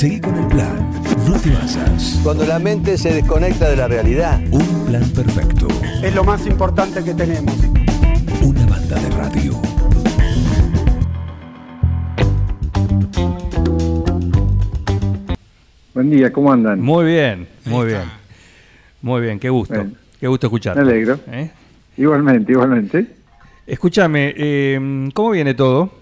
Seguí con el plan. No te basas. Cuando la mente se desconecta de la realidad. Un plan perfecto. Es lo más importante que tenemos. Una banda de radio. Buen día, ¿cómo andan? Muy bien, muy bien. Muy bien, qué gusto. Qué gusto escucharte. Me alegro. ¿Eh? Igualmente, igualmente. Escúchame, eh, ¿cómo viene todo?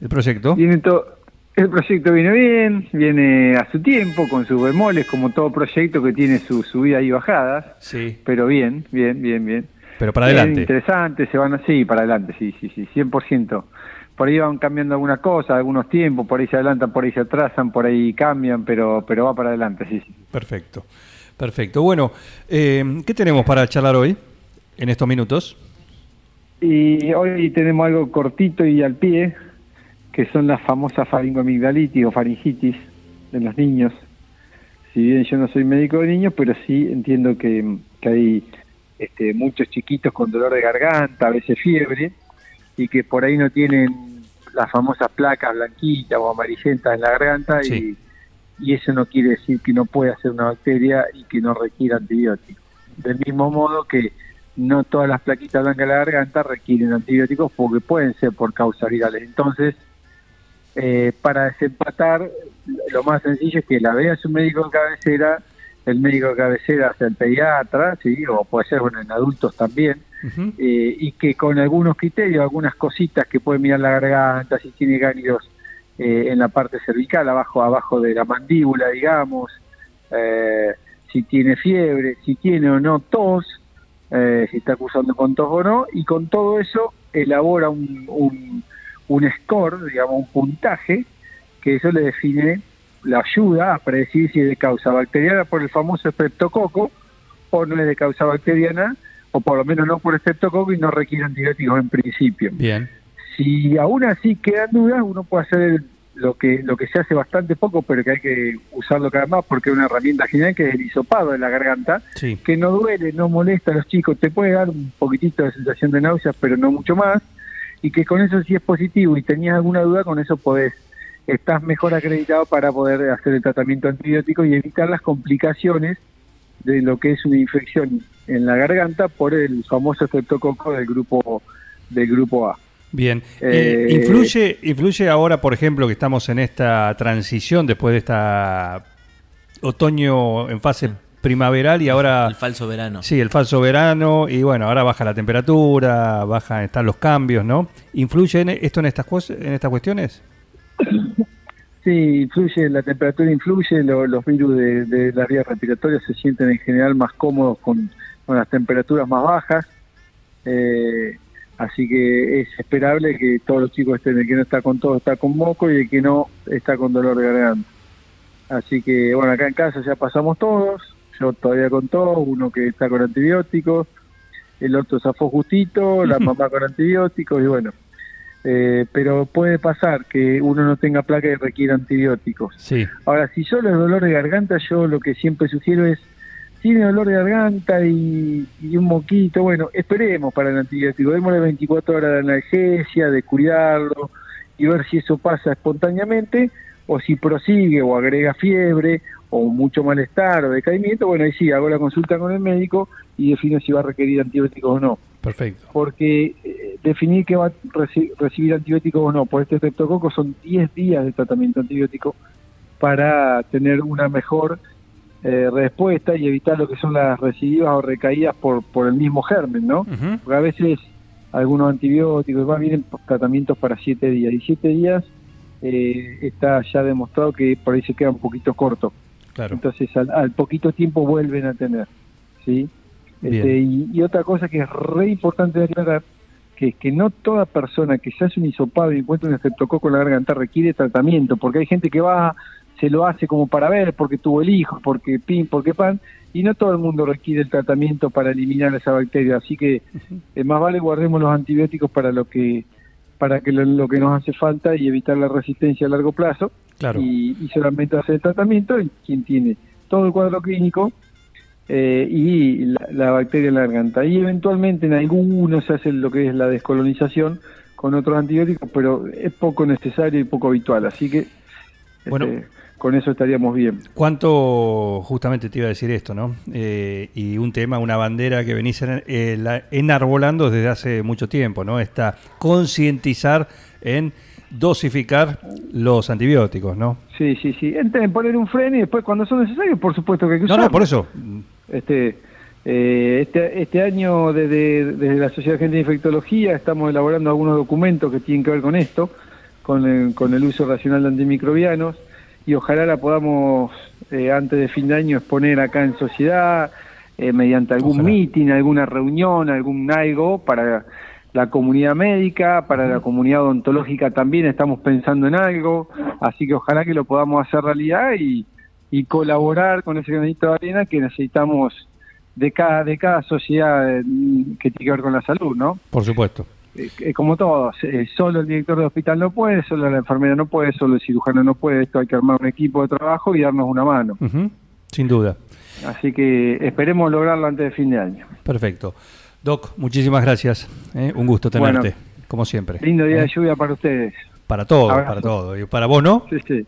¿El proyecto? Viene to- el proyecto viene bien, viene a su tiempo, con sus bemoles, como todo proyecto que tiene su subida y bajadas, Sí. pero bien, bien, bien, bien. Pero para Bien, adelante. interesante, se van así, para adelante, sí, sí, sí, 100%. Por ahí van cambiando algunas cosas, algunos tiempos, por ahí se adelantan, por ahí se atrasan, por ahí cambian, pero pero va para adelante, sí, sí. Perfecto. Perfecto. Bueno, eh, ¿qué tenemos para charlar hoy? En estos minutos. Y hoy tenemos algo cortito y al pie, que son las famosas faringoamigdalitis o faringitis de los niños. Si bien yo no soy médico de niños, pero sí entiendo que, que hay este, muchos chiquitos con dolor de garganta, a veces fiebre, y que por ahí no tienen las famosas placas blanquitas o amarillentas en la garganta, Sí. y, y eso no quiere decir que no pueda ser una bacteria y que no requiera antibióticos. Del mismo modo que no todas las plaquitas blancas de la garganta requieren antibióticos porque pueden ser por causas virales. Entonces, eh, para desempatar, lo más sencillo es que la vea su médico de cabecera, el médico de cabecera sea el pediatra, ¿sí? o puede ser bueno, en adultos también, eh, y que con algunos criterios, algunas cositas que pueden mirar la garganta, si tiene gánidos eh, en la parte cervical, abajo, abajo de la mandíbula, digamos, si tiene fiebre, si tiene o no tos, si está acusando con tos o no, y con todo eso elabora un, un, un score, digamos, un puntaje, que eso le define, la ayuda a predecir si es de causa bacteriana por el famoso estreptococo o no es de causa bacteriana, o por lo menos no por estreptococo y no requiere antibióticos en principio. Bien. Si aún así quedan dudas, uno puede hacer el- lo que lo que se hace bastante poco, pero que hay que usarlo cada vez más porque es una herramienta genial que es el hisopado de la garganta, Sí. que no duele, no molesta a los chicos, te puede dar un poquitito de sensación de náuseas, pero no mucho más, y que con eso si es positivo y tenías alguna duda, con eso podés, estás mejor acreditado para poder hacer el tratamiento antibiótico y evitar las complicaciones de lo que es una infección en la garganta por el famoso estreptococo del grupo del grupo A. Bien. Eh, influye, influye ahora, por ejemplo, que estamos en esta transición después de esta otoño en fase primaveral y ahora El falso verano. sí el falso verano y bueno ahora baja la temperatura, baja están los cambios, ¿no? ¿Influye en esto en estas cosas, en estas cuestiones? Sí, influye, la temperatura influye, lo- los virus de, de las vías respiratorias se sienten en general más cómodos con, con las temperaturas más bajas, eh, así que es esperable que todos los chicos estén, el que no está con todo está con moco y el que no está con dolor de garganta. Así que bueno, acá en casa ya pasamos todos, yo todavía con todo, uno que está con antibióticos, el otro zafó justito, la mamá con antibióticos y bueno. Eh, pero puede pasar que uno no tenga placa y requiera antibióticos. Sí. Ahora, si solo es dolor de garganta, yo lo que siempre sugiero es, tiene dolor de garganta y, y un moquito, bueno, esperemos para el antibiótico, démosle 24 horas de analgesia, de cuidarlo y ver si eso pasa espontáneamente o si prosigue o agrega fiebre o mucho malestar o decaimiento, bueno, ahí sí, hago la consulta con el médico y defino si va a requerir antibióticos o no Perfecto. porque eh, definir que va a reci- recibir antibióticos o no por este estreptococo son 10 días de tratamiento antibiótico para tener una mejor eh, respuesta y evitar lo que son las recidivas o recaídas por, por el mismo germen, ¿no? Porque a veces algunos antibióticos más vienen tratamientos para 7 días y 7 días eh, está ya demostrado que por ahí se queda un poquito corto. Claro. Entonces al, al poquito tiempo vuelven a tener, ¿sí? Este, y, y otra cosa que es re importante de aclarar, que es que no toda persona que se hace un hisopado y encuentra un estreptococo en la garganta requiere tratamiento, porque hay gente que va, se lo hace como para ver, porque tuvo el hijo, porque pin, porque pan, y no todo el mundo requiere el tratamiento para eliminar esa bacteria, así que eh, más vale guardemos los antibióticos para lo que para que lo, lo que nos hace falta y evitar la resistencia a largo plazo Claro. y, y solamente hacer el tratamiento y quien tiene todo el cuadro clínico eh, y la, la bacteria en la garganta. Y eventualmente en algunos se hace lo que es la descolonización con otros antibióticos, pero es poco necesario y poco habitual. Así que Bueno. Este, con eso estaríamos bien. ¿Cuánto, justamente te iba a decir esto, ¿no? Eh, y un tema, una bandera que venís en- eh, la- enarbolando desde hace mucho tiempo, ¿no? Está concientizar en dosificar los antibióticos, ¿no? Sí, sí, sí. En, poner un freno y después cuando son necesarios, por supuesto que hay que No, usarlo. no, por eso. Este, eh, este, este año desde, desde la Sociedad Argentina de Infectología estamos elaborando algunos documentos que tienen que ver con esto, con el, con el uso racional de antimicrobianos y ojalá la podamos eh, antes de fin de año exponer acá en sociedad eh, mediante algún Ojalá. meeting, alguna reunión, algún algo para la comunidad médica, para la comunidad odontológica también estamos pensando en algo, así que ojalá que lo podamos hacer realidad y, y colaborar con ese granito de arena que necesitamos de cada de cada sociedad eh, que tiene que ver con la salud, ¿no? Por supuesto. Eh, eh, como todos, eh, solo el director de hospital no puede, solo la enfermera no puede, solo el cirujano no puede, esto hay que armar un equipo de trabajo y darnos una mano. Sin duda. Así que esperemos lograrlo antes de fin de año. Perfecto. Doc, muchísimas gracias. ¿eh? Un gusto tenerte, Bueno. como siempre. Lindo día de lluvia para ustedes. Para todo, Abrazo. para todo. Y para vos, ¿no? Sí, sí.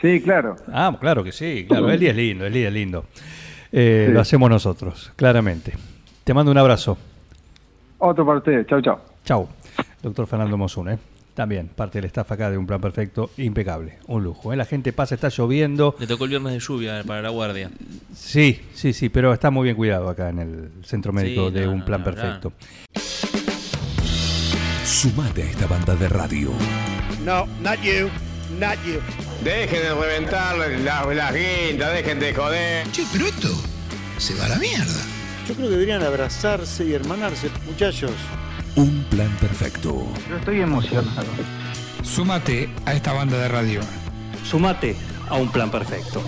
Sí, claro. Ah, claro que sí, claro. El día es lindo, el día es lindo. Sí. Lo hacemos nosotros, claramente. Te mando un abrazo. Otro para ustedes. Chau, chau. Chau. Doctor Fernando Mosun, ¿eh? También parte del staff acá de Un Plan Perfecto, impecable, un lujo. ¿eh? La gente pasa, está lloviendo. Le tocó el viernes de lluvia para la guardia. Sí, sí, sí, pero está muy bien cuidado acá en el Centro Médico Sí, de no, Un Plan no, Perfecto. Sumate a esta banda de radio. No, not you, not you. Dejen de reventar las, las guindas, dejen de joder. Che, pero esto se va a la mierda. Yo creo que deberían abrazarse y hermanarse, muchachos. Un plan perfecto. Yo estoy emocionado. Súmate a esta banda de radio. Sumate a un plan perfecto.